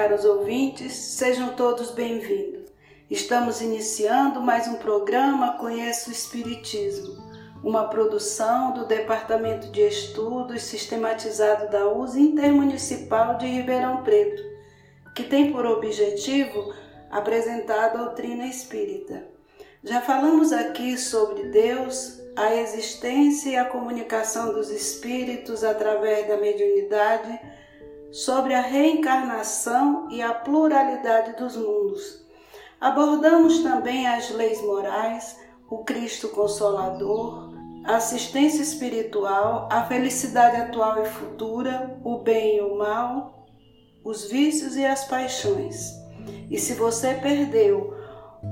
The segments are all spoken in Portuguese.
Caros ouvintes, sejam todos bem-vindos. Estamos iniciando mais um programa Conheça o Espiritismo, uma produção do Departamento de Estudos Sistematizado da USE Intermunicipal de Ribeirão Preto, que tem por objetivo apresentar a doutrina espírita. Já falamos aqui sobre Deus, a existência e a comunicação dos espíritos através da mediunidade, sobre a reencarnação e a pluralidade dos mundos Abordamos também as leis morais, o Cristo Consolador, a assistência espiritual, a felicidade atual e futura, o bem e o mal, os vícios e as paixões. E se você perdeu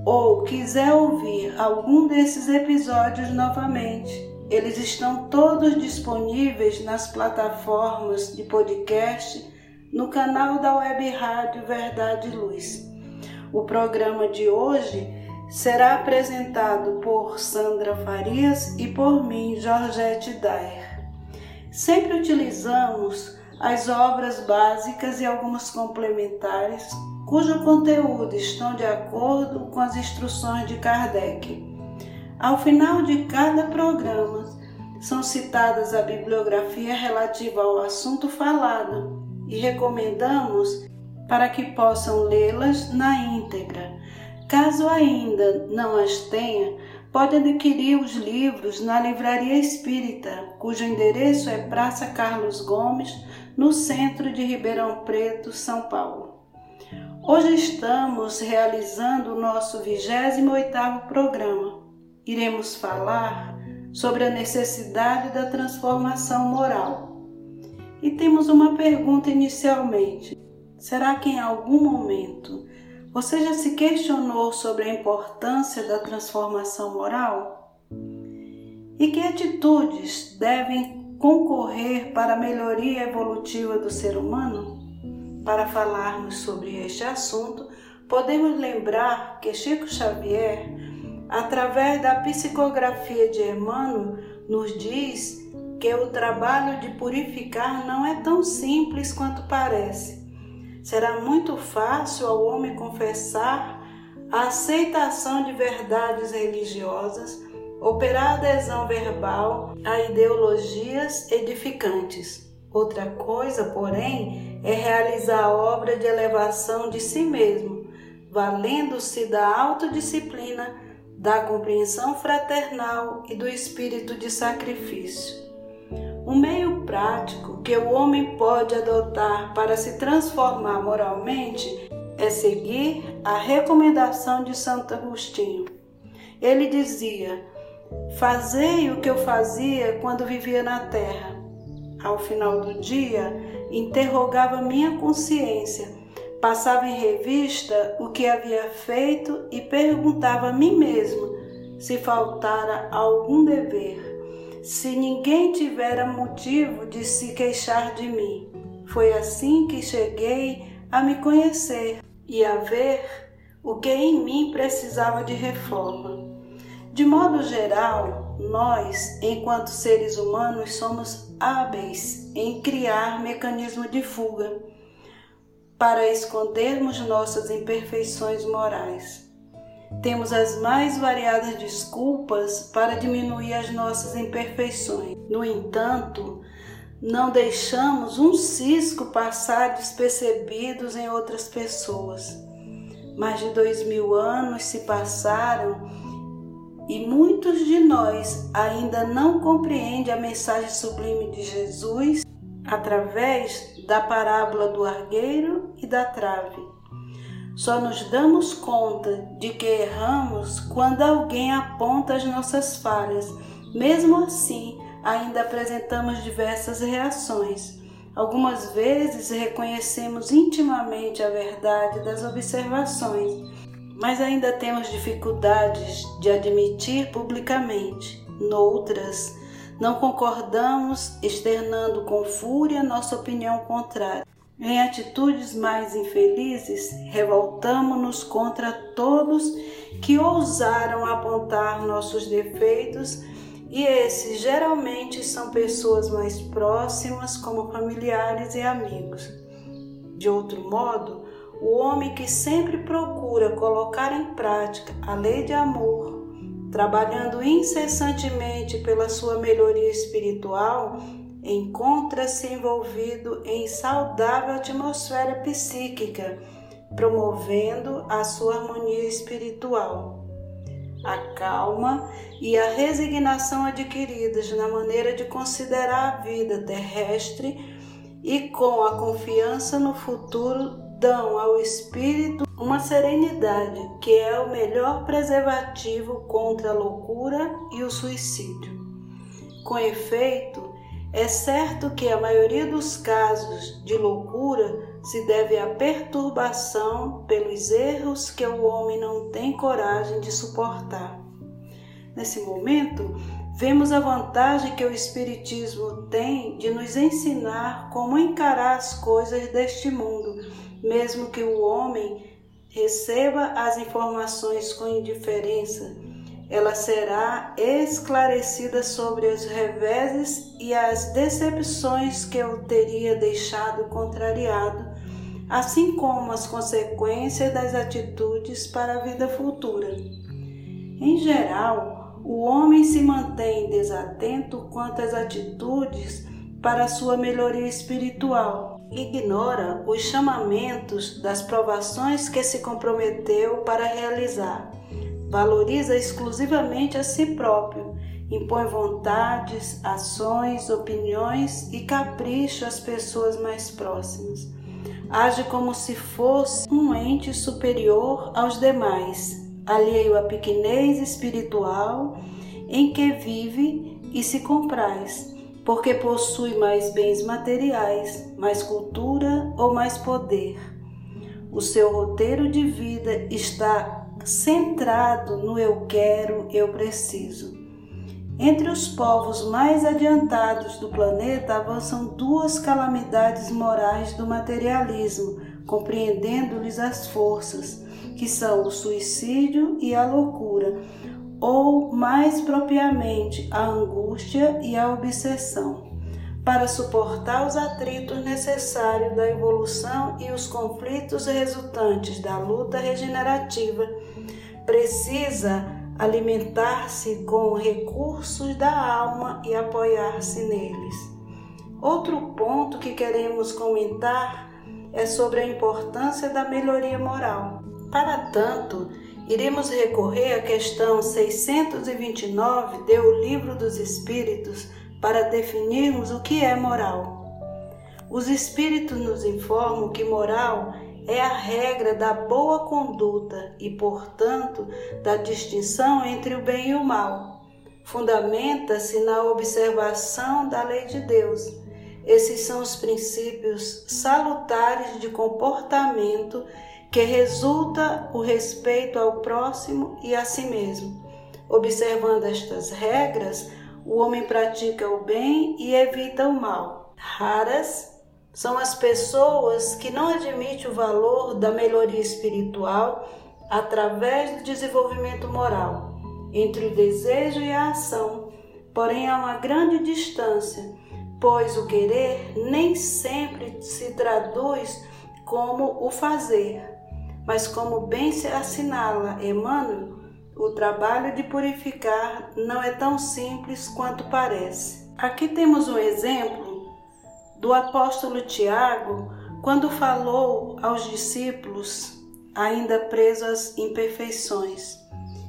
ou quiser ouvir algum desses episódios novamente, eles estão todos disponíveis nas plataformas de podcast no canal da Web Rádio Verdade e Luz. O programa de hoje será apresentado por Sandra Farias e por mim, Georgette Daer. Sempre utilizamos as obras básicas e algumas complementares, cujo conteúdo estão de acordo com as instruções de Kardec. Ao final de cada programa, são citadas a bibliografia relativa ao assunto falado e recomendamos para que possam lê-las na íntegra. Caso ainda não as tenha, pode adquirir os livros na Livraria Espírita, cujo endereço é Praça Carlos Gomes, no centro de Ribeirão Preto, São Paulo. Hoje estamos realizando o nosso 28º programa. Iremos falar sobre a necessidade da transformação moral. E temos uma pergunta inicialmente. Será que em algum momento você já se questionou sobre a importância da transformação moral? E que atitudes devem concorrer para a melhoria evolutiva do ser humano? Para falarmos sobre este assunto, podemos lembrar que Chico Xavier, através da psicografia de Emmanuel, nos diz que o trabalho de purificar não é tão simples quanto parece será muito fácil ao homem confessar a aceitação de verdades religiosas, operar adesão verbal a ideologias edificantes. Outra coisa, porém, é realizar a obra de elevação de si mesmo, valendo-se da autodisciplina, da compreensão fraternal e do espírito de sacrifício. Um meio prático que o homem pode adotar para se transformar moralmente é seguir a recomendação de Santo Agostinho. Ele dizia: Fazei o que eu fazia quando vivia na terra. Ao final do dia, interrogava minha consciência, passava em revista o que havia feito e perguntava a mim mesmo se faltara algum dever se ninguém tivera motivo de se queixar de mim. Foi assim que cheguei a me conhecer e a ver o que em mim precisava de reforma. De modo geral, nós, enquanto seres humanos, somos hábeis em criar mecanismo de fuga para escondermos nossas imperfeições morais. Temos as mais variadas desculpas para diminuir as nossas imperfeições. No entanto, não deixamos um cisco passar despercebidos em outras pessoas. Mais de dois mil anos se passaram e muitos de nós ainda não compreendem a mensagem sublime de Jesus através da parábola do argueiro e da trave. Só nos damos conta de que erramos quando alguém aponta as nossas falhas. Mesmo assim, ainda apresentamos diversas reações. Algumas vezes reconhecemos intimamente a verdade das observações, mas ainda temos dificuldades de admitir publicamente. Noutras, não concordamos, externando com fúria nossa opinião contrária. Em atitudes mais infelizes, revoltamos-nos contra todos que ousaram apontar nossos defeitos, e esses geralmente são pessoas mais próximas, como familiares e amigos. De outro modo, o homem que sempre procura colocar em prática a lei de amor, trabalhando incessantemente pela sua melhoria espiritual, encontra-se envolvido em saudável atmosfera psíquica, promovendo a sua harmonia espiritual. A calma e a resignação adquiridas na maneira de considerar a vida terrestre e com a confiança no futuro dão ao espírito uma serenidade que é o melhor preservativo contra a loucura e o suicídio. Com efeito, é certo que a maioria dos casos de loucura se deve à perturbação pelos erros que o homem não tem coragem de suportar. Nesse momento, vemos a vantagem que o Espiritismo tem de nos ensinar como encarar as coisas deste mundo, mesmo que o homem receba as informações com indiferença ela será esclarecida sobre os reveses e as decepções que eu teria deixado contrariado, assim como as consequências das atitudes para a vida futura. Em geral, o homem se mantém desatento quanto às atitudes para sua melhoria espiritual. Ignora os chamamentos das provações que se comprometeu para realizar valoriza exclusivamente a si próprio, impõe vontades, ações, opiniões e capricho às pessoas mais próximas. Age como se fosse um ente superior aos demais, alheio à pequenez espiritual em que vive e se compraz, porque possui mais bens materiais, mais cultura ou mais poder. O seu roteiro de vida está centrado no eu quero, eu preciso. Entre os povos mais adiantados do planeta avançam duas calamidades morais do materialismo, compreendendo-lhes as forças, que são o suicídio e a loucura, ou mais propriamente a angústia e a obsessão. Para suportar os atritos necessários da evolução e os conflitos resultantes da luta regenerativa, precisa alimentar-se com recursos da alma e apoiar-se neles. Outro ponto que queremos comentar é sobre a importância da melhoria moral. Para tanto, iremos recorrer à questão 629 do Livro dos Espíritos para definirmos o que é moral. Os Espíritos nos informam que moral é a regra da boa conduta e, portanto, da distinção entre o bem e o mal. Fundamenta-se na observação da lei de Deus. Esses são os princípios salutares de comportamento que resulta o respeito ao próximo e a si mesmo. Observando estas regras, o homem pratica o bem e evita o mal. Raras são as pessoas que não admitem o valor da melhoria espiritual através do desenvolvimento moral entre o desejo e a ação. Porém, há uma grande distância, pois o querer nem sempre se traduz como o fazer, mas como bem se assinala Emmanuel, o trabalho de purificar não é tão simples quanto parece. Aqui temos um exemplo do apóstolo Tiago, quando falou aos discípulos, ainda presos às imperfeições.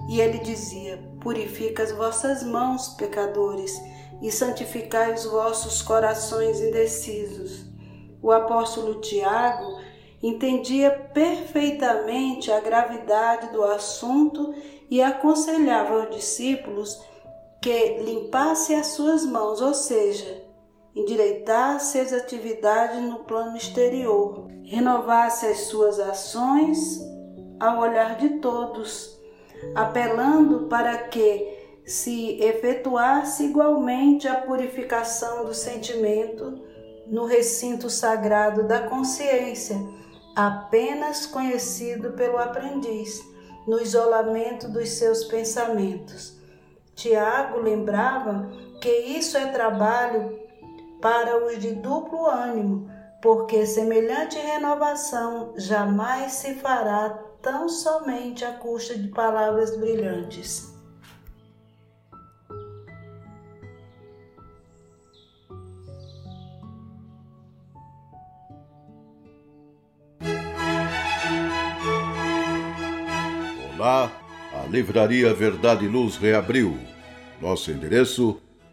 E ele dizia: Purifica as vossas mãos, pecadores, e santificai os vossos corações indecisos. O apóstolo Tiago entendia perfeitamente a gravidade do assunto e aconselhava aos discípulos que limpasse as suas mãos, ou seja, endireitasse as atividades no plano exterior, renovasse as suas ações ao olhar de todos, apelando para que se efetuasse igualmente a purificação do sentimento no recinto sagrado da consciência, apenas conhecido pelo aprendiz, no isolamento dos seus pensamentos. Tiago lembrava que isso é trabalho para os de duplo ânimo, porque semelhante renovação jamais se fará tão somente à custa de palavras brilhantes. Olá, a Livraria Verdade e Luz reabriu. Nosso endereço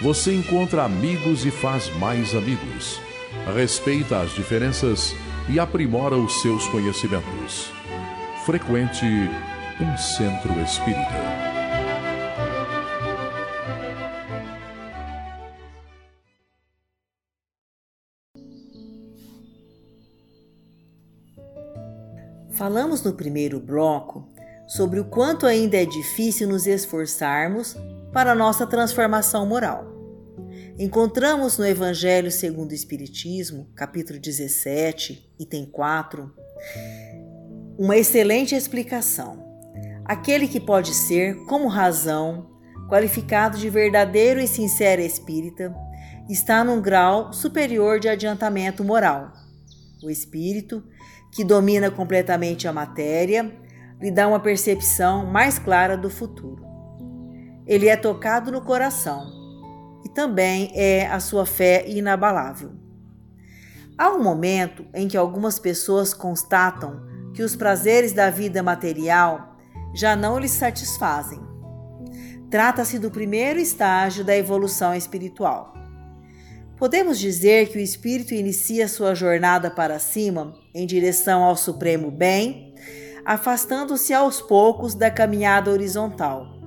você encontra amigos e faz mais amigos. Respeita as diferenças e aprimora os seus conhecimentos. Frequente um centro espírita. Falamos no primeiro bloco sobre o quanto ainda é difícil nos esforçarmos para nossa transformação moral. Encontramos no Evangelho segundo o Espiritismo, capítulo 17, item 4, uma excelente explicação. Aquele que pode ser, como razão, qualificado de verdadeiro e sincero espírita, está num grau superior de adiantamento moral. O espírito, que domina completamente a matéria, lhe dá uma percepção mais clara do futuro ele é tocado no coração e também é a sua fé inabalável. Há um momento em que algumas pessoas constatam que os prazeres da vida material já não lhes satisfazem. Trata-se do primeiro estágio da evolução espiritual. Podemos dizer que o espírito inicia sua jornada para cima em direção ao supremo bem, afastando-se aos poucos da caminhada horizontal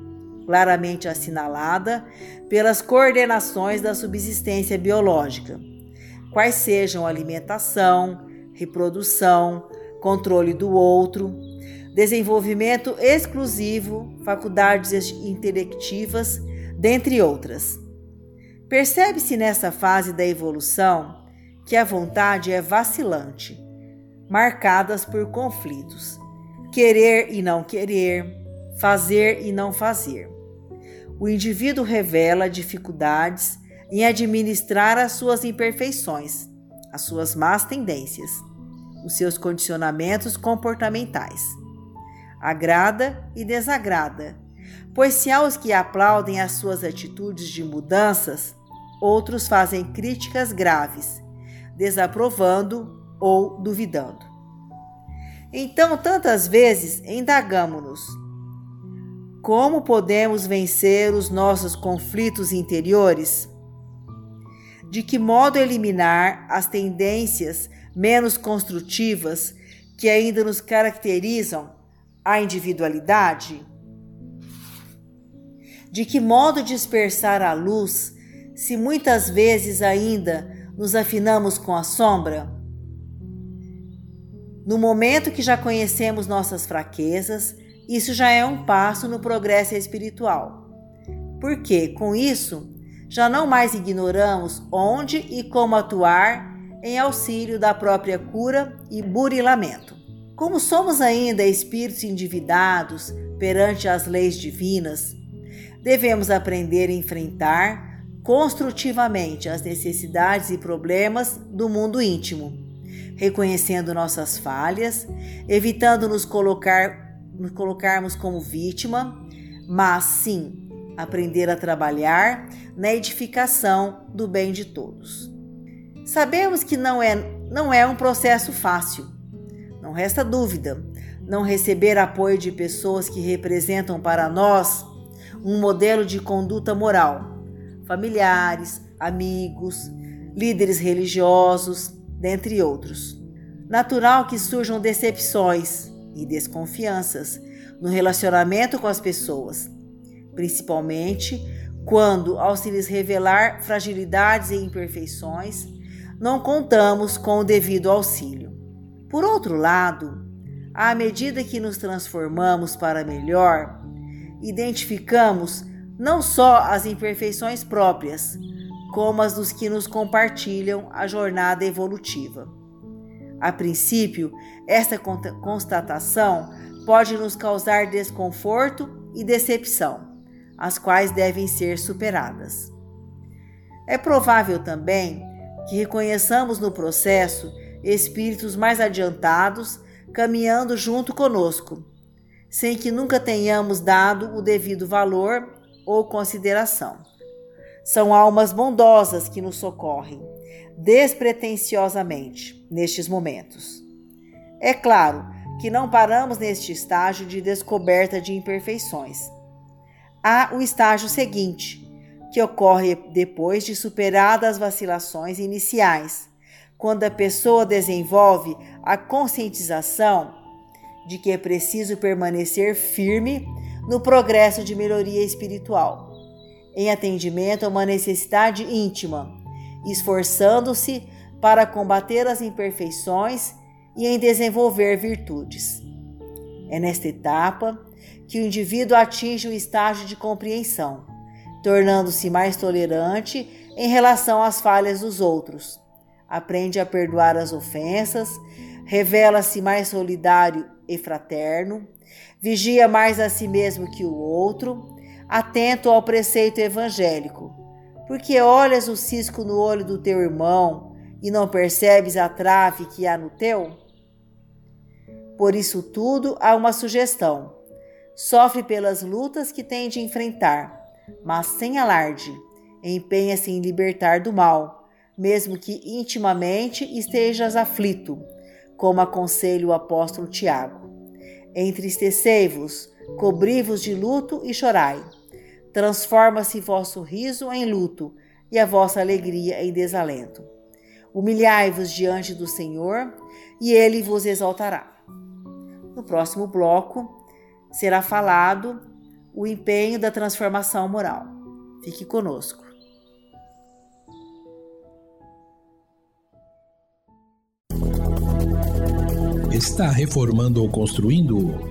claramente assinalada pelas coordenações da subsistência biológica, quais sejam alimentação, reprodução, controle do outro, desenvolvimento exclusivo, faculdades intelectivas, dentre outras. Percebe-se nessa fase da evolução que a vontade é vacilante, marcadas por conflitos, querer e não querer, fazer e não fazer. O indivíduo revela dificuldades em administrar as suas imperfeições, as suas más tendências, os seus condicionamentos comportamentais. Agrada e desagrada, pois se há os que aplaudem as suas atitudes de mudanças, outros fazem críticas graves, desaprovando ou duvidando. Então, tantas vezes, indagamo-nos como podemos vencer os nossos conflitos interiores? De que modo eliminar as tendências menos construtivas que ainda nos caracterizam a individualidade? De que modo dispersar a luz se muitas vezes ainda nos afinamos com a sombra? No momento que já conhecemos nossas fraquezas, isso já é um passo no progresso espiritual. Porque, com isso, já não mais ignoramos onde e como atuar em auxílio da própria cura e burilamento. Como somos ainda espíritos endividados perante as leis divinas, devemos aprender a enfrentar construtivamente as necessidades e problemas do mundo íntimo, reconhecendo nossas falhas, evitando nos colocar nos colocarmos como vítima, mas sim aprender a trabalhar na edificação do bem de todos. Sabemos que não é, não é um processo fácil. Não resta dúvida. Não receber apoio de pessoas que representam para nós um modelo de conduta moral, familiares, amigos, líderes religiosos, dentre outros. Natural que surjam decepções e desconfianças no relacionamento com as pessoas, principalmente quando, ao se lhes revelar fragilidades e imperfeições, não contamos com o devido auxílio. Por outro lado, à medida que nos transformamos para melhor, identificamos não só as imperfeições próprias, como as dos que nos compartilham a jornada evolutiva. A princípio, esta constatação pode nos causar desconforto e decepção as quais devem ser superadas. É provável também que reconheçamos no processo espíritos mais adiantados caminhando junto conosco, sem que nunca tenhamos dado o devido valor ou consideração. São almas bondosas que nos socorrem, despretensiosamente, nestes momentos. É claro que não paramos neste estágio de descoberta de imperfeições há o estágio seguinte, que ocorre depois de superadas as vacilações iniciais, quando a pessoa desenvolve a conscientização de que é preciso permanecer firme no progresso de melhoria espiritual, em atendimento a uma necessidade íntima, esforçando-se para combater as imperfeições e em desenvolver virtudes. É nesta etapa que o indivíduo atinge o estágio de compreensão, tornando-se mais tolerante em relação às falhas dos outros. Aprende a perdoar as ofensas, revela-se mais solidário e fraterno, vigia mais a si mesmo que o outro, atento ao preceito evangélico. Porque olhas o cisco no olho do teu irmão e não percebes a trave que há no teu? Por isso tudo há uma sugestão Sofre pelas lutas que tem de enfrentar, mas sem alarde. Empenha-se em libertar do mal, mesmo que intimamente estejas aflito, como aconselha o apóstolo Tiago. Entristecei-vos, cobri-vos de luto e chorai. Transforma-se vosso riso em luto e a vossa alegria em desalento. Humilhai-vos diante do Senhor e ele vos exaltará. No próximo bloco, será falado o empenho da transformação moral. Fique conosco. Está reformando ou construindo?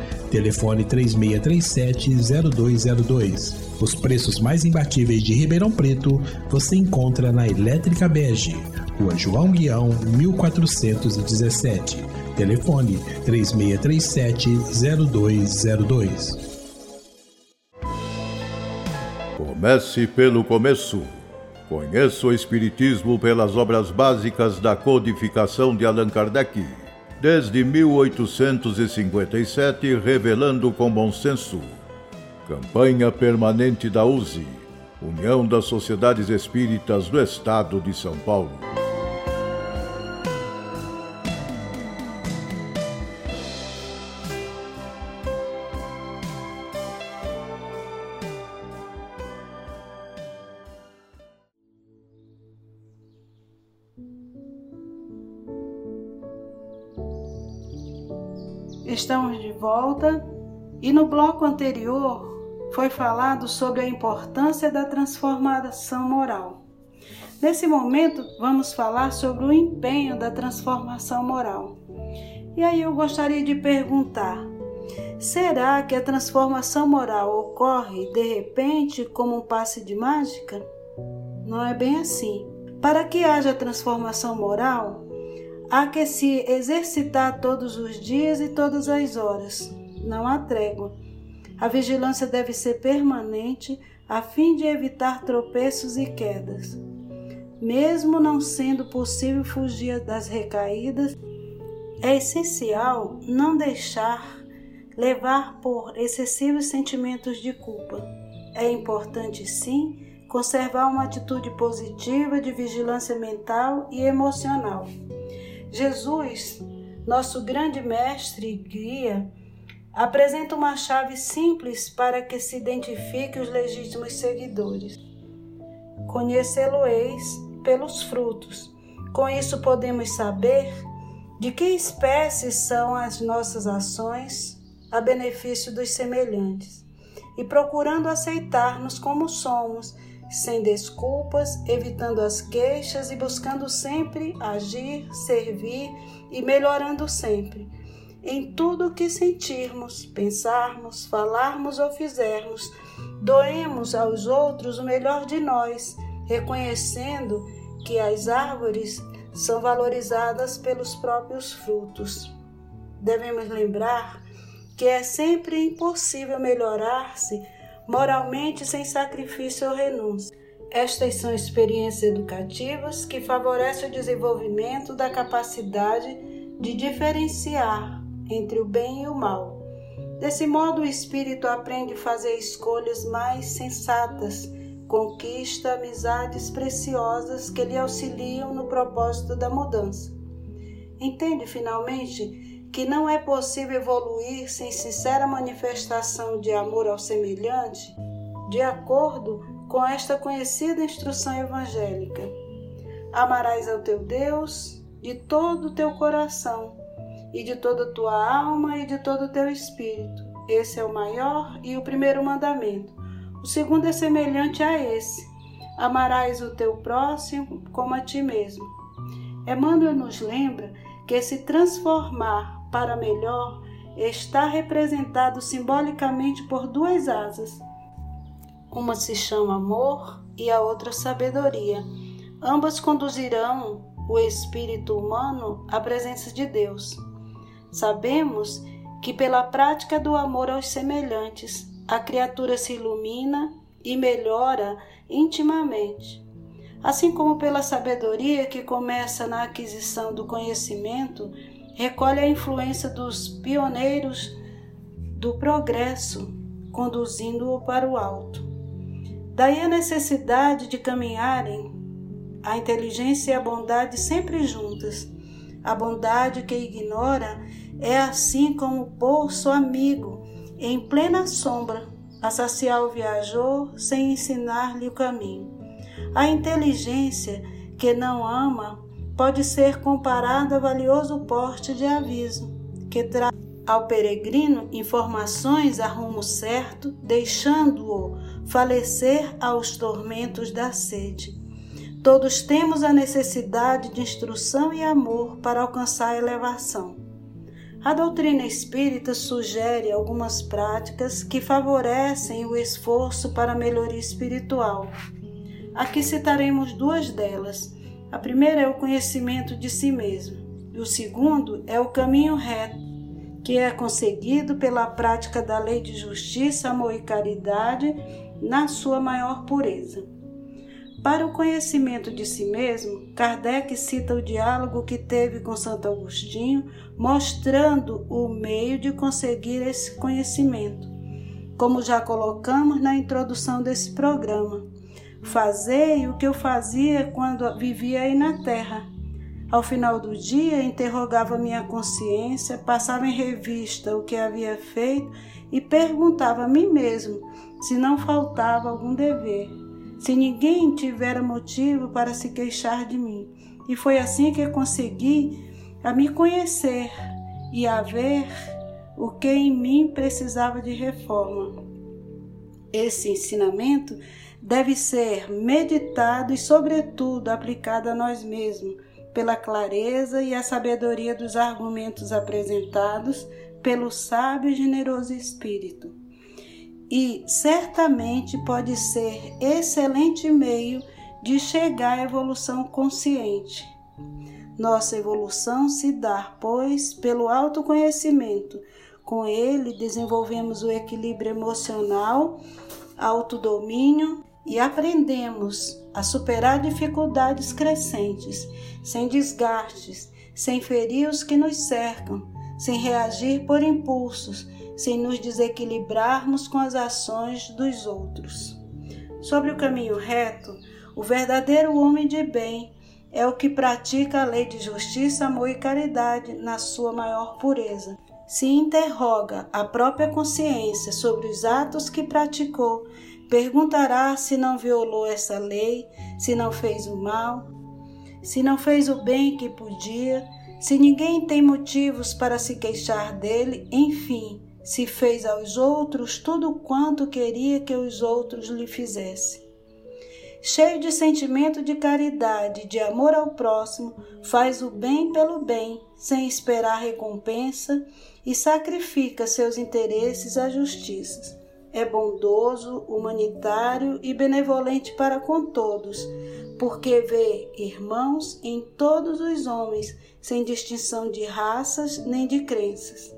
Telefone 3637-0202. Os preços mais imbatíveis de Ribeirão Preto você encontra na Elétrica Bege, Rua João Guião, 1417. Telefone 3637-0202. Comece pelo começo. Conheça o Espiritismo pelas obras básicas da codificação de Allan Kardec. Desde 1857, revelando com bom senso. Campanha permanente da USE, União das Sociedades Espíritas do Estado de São Paulo. Estamos de volta e no bloco anterior foi falado sobre a importância da transformação moral. Nesse momento, vamos falar sobre o empenho da transformação moral. E aí eu gostaria de perguntar: será que a transformação moral ocorre de repente como um passe de mágica? Não é bem assim. Para que haja transformação moral, há que se exercitar todos os dias e todas as horas. Não há trégua. A vigilância deve ser permanente a fim de evitar tropeços e quedas. Mesmo não sendo possível fugir das recaídas, é essencial não deixar levar por excessivos sentimentos de culpa. É importante, sim, conservar uma atitude positiva de vigilância mental e emocional. Jesus, nosso grande mestre e guia, apresenta uma chave simples para que se identifique os legítimos seguidores. Conhecê-lo-eis pelos frutos. Com isso podemos saber de que espécie são as nossas ações a benefício dos semelhantes, e procurando aceitar-nos como somos sem desculpas, evitando as queixas e buscando sempre agir, servir e melhorando sempre. Em tudo o que sentirmos, pensarmos, falarmos ou fizermos, doemos aos outros o melhor de nós, reconhecendo que as árvores são valorizadas pelos próprios frutos. Devemos lembrar que é sempre impossível melhorar-se moralmente sem sacrifício ou renúncia. Estas são experiências educativas que favorecem o desenvolvimento da capacidade de diferenciar entre o bem e o mal. Desse modo, o espírito aprende a fazer escolhas mais sensatas, conquista amizades preciosas que lhe auxiliam no propósito da mudança. Entende finalmente que não é possível evoluir sem sincera manifestação de amor ao semelhante, de acordo com esta conhecida instrução evangélica. Amarás ao teu Deus de todo o teu coração, e de toda a tua alma e de todo o teu espírito. Esse é o maior e o primeiro mandamento. O segundo é semelhante a esse: amarás o teu próximo como a ti mesmo. Emmanuel nos lembra que se transformar para melhor está representado simbolicamente por duas asas. Uma se chama amor e a outra sabedoria. Ambas conduzirão o espírito humano à presença de Deus. Sabemos que pela prática do amor aos semelhantes, a criatura se ilumina e melhora intimamente. Assim como pela sabedoria que começa na aquisição do conhecimento recolhe a influência dos pioneiros do progresso, conduzindo-o para o alto. Daí a necessidade de caminharem a inteligência e a bondade sempre juntas. A bondade que ignora é assim como o poço amigo, em plena sombra, a saciar o viajor sem ensinar-lhe o caminho. A inteligência que não ama pode ser comparado a valioso porte de aviso, que traz ao peregrino informações a rumo certo, deixando-o falecer aos tormentos da sede. Todos temos a necessidade de instrução e amor para alcançar a elevação. A doutrina espírita sugere algumas práticas que favorecem o esforço para a melhoria espiritual. Aqui citaremos duas delas a primeira é o conhecimento de si mesmo, e o segundo é o caminho reto, que é conseguido pela prática da lei de justiça, amor e caridade na sua maior pureza. Para o conhecimento de si mesmo, Kardec cita o diálogo que teve com Santo Agostinho, mostrando o meio de conseguir esse conhecimento, como já colocamos na introdução desse programa. Fazei o que eu fazia quando vivia aí na terra. Ao final do dia, interrogava minha consciência, passava em revista o que havia feito e perguntava a mim mesmo se não faltava algum dever, se ninguém tivera motivo para se queixar de mim. E foi assim que consegui a me conhecer e a ver o que em mim precisava de reforma. Esse ensinamento deve ser meditado e, sobretudo, aplicado a nós mesmos, pela clareza e a sabedoria dos argumentos apresentados pelo sábio e generoso Espírito. E certamente pode ser excelente meio de chegar à evolução consciente. Nossa evolução se dá, pois, pelo autoconhecimento. Com ele, desenvolvemos o equilíbrio emocional, autodomínio e aprendemos a superar dificuldades crescentes, sem desgastes, sem ferir os que nos cercam, sem reagir por impulsos, sem nos desequilibrarmos com as ações dos outros. Sobre o caminho reto, o verdadeiro homem de bem é o que pratica a lei de justiça, amor e caridade na sua maior pureza. Se interroga a própria consciência sobre os atos que praticou, perguntará se não violou essa lei, se não fez o mal, se não fez o bem que podia, se ninguém tem motivos para se queixar dele, enfim, se fez aos outros tudo quanto queria que os outros lhe fizessem cheio de sentimento de caridade, de amor ao próximo, faz o bem pelo bem, sem esperar recompensa e sacrifica seus interesses à justiça. É bondoso, humanitário e benevolente para com todos, porque vê irmãos em todos os homens, sem distinção de raças nem de crenças.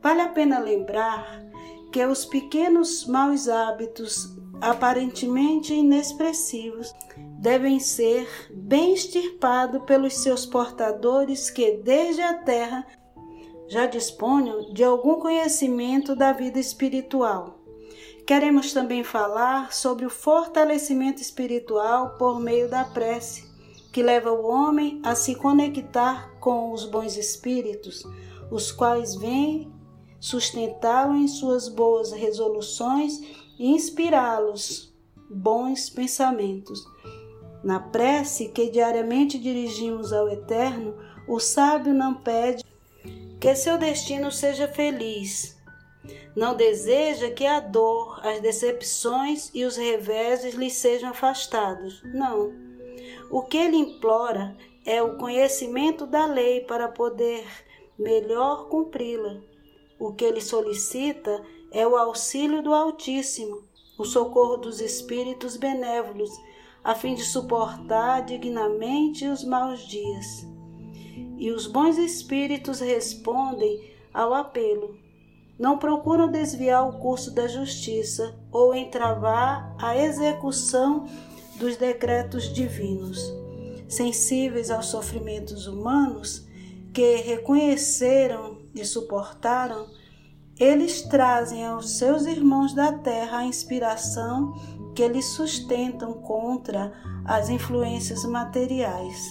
Vale a pena lembrar que os pequenos maus hábitos aparentemente inexpressivos, devem ser bem extirpados pelos seus portadores que, desde a terra, já disponham de algum conhecimento da vida espiritual. Queremos também falar sobre o fortalecimento espiritual por meio da prece, que leva o homem a se conectar com os bons espíritos, os quais vêm sustentá-lo em suas boas resoluções e inspirá-los bons pensamentos. Na prece que diariamente dirigimos ao Eterno, o sábio não pede que seu destino seja feliz. Não deseja que a dor, as decepções e os reveses lhe sejam afastados. Não. O que ele implora é o conhecimento da lei para poder melhor cumpri-la. O que ele solicita é o auxílio do Altíssimo, o socorro dos espíritos benévolos, a fim de suportar dignamente os maus dias. E os bons espíritos respondem ao apelo. Não procuram desviar o curso da justiça ou entravar a execução dos decretos divinos. Sensíveis aos sofrimentos humanos, que reconheceram e suportaram, eles trazem aos seus irmãos da terra a inspiração que eles sustentam contra as influências materiais.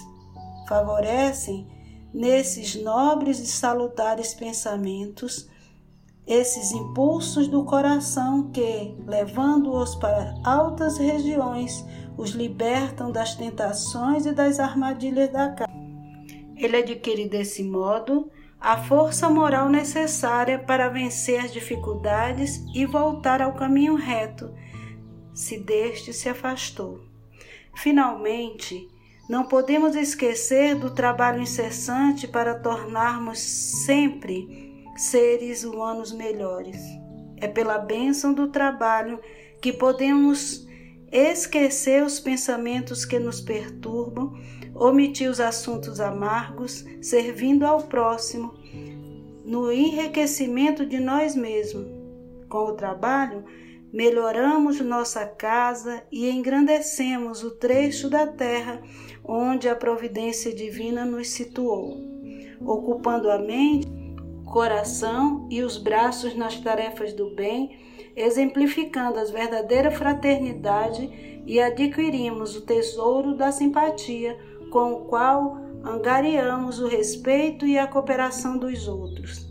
Favorecem, nesses nobres e salutares pensamentos, esses impulsos do coração que, levando-os para altas regiões, os libertam das tentações e das armadilhas da carne. Ele adquire desse modo a força moral necessária para vencer as dificuldades e voltar ao caminho reto, se deste se afastou. Finalmente, não podemos esquecer do trabalho incessante para tornarmos sempre seres humanos melhores. É pela bênção do trabalho que podemos esquecer os pensamentos que nos perturbam, omitir os assuntos amargos, servindo ao próximo, no enriquecimento de nós mesmos. Com o trabalho, melhoramos nossa casa e engrandecemos o trecho da terra onde a providência divina nos situou, ocupando a mente, coração e os braços nas tarefas do bem exemplificando a verdadeira fraternidade e adquirimos o tesouro da simpatia com o qual angariamos o respeito e a cooperação dos outros.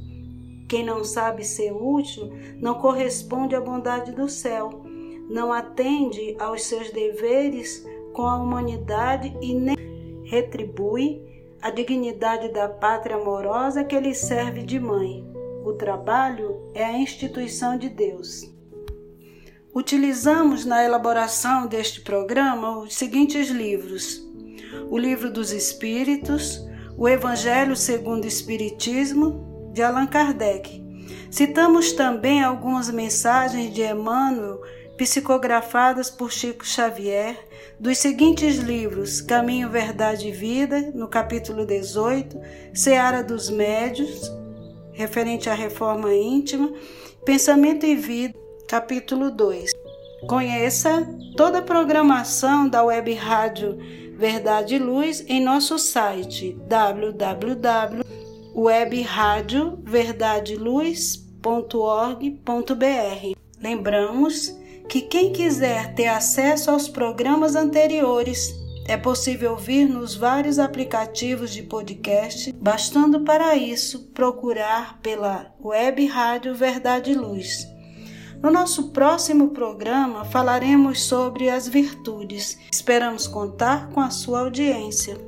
Quem não sabe ser útil não corresponde à bondade do céu, não atende aos seus deveres com a humanidade e nem retribui a dignidade da pátria amorosa que lhe serve de mãe. o trabalho é a instituição de Deus. Utilizamos na elaboração deste programa os seguintes livros: o Livro dos Espíritos, o Evangelho segundo o Espiritismo, de Allan Kardec. Citamos também algumas mensagens de Emmanuel psicografadas por Chico Xavier, dos seguintes livros: Caminho, Verdade e Vida, no capítulo 18, Seara dos Médios, referente à reforma íntima, Pensamento e Vida, capítulo 2. Conheça toda a programação da Web Rádio Verdade e Luz em nosso site www.webradioverdadeluz.org.br. Lembramos que quem quiser ter acesso aos programas anteriores é possível ouvir nos vários aplicativos de podcast, bastando para isso procurar pela Web Rádio Verdade e Luz. No nosso próximo programa falaremos sobre as virtudes. Esperamos contar com a sua audiência.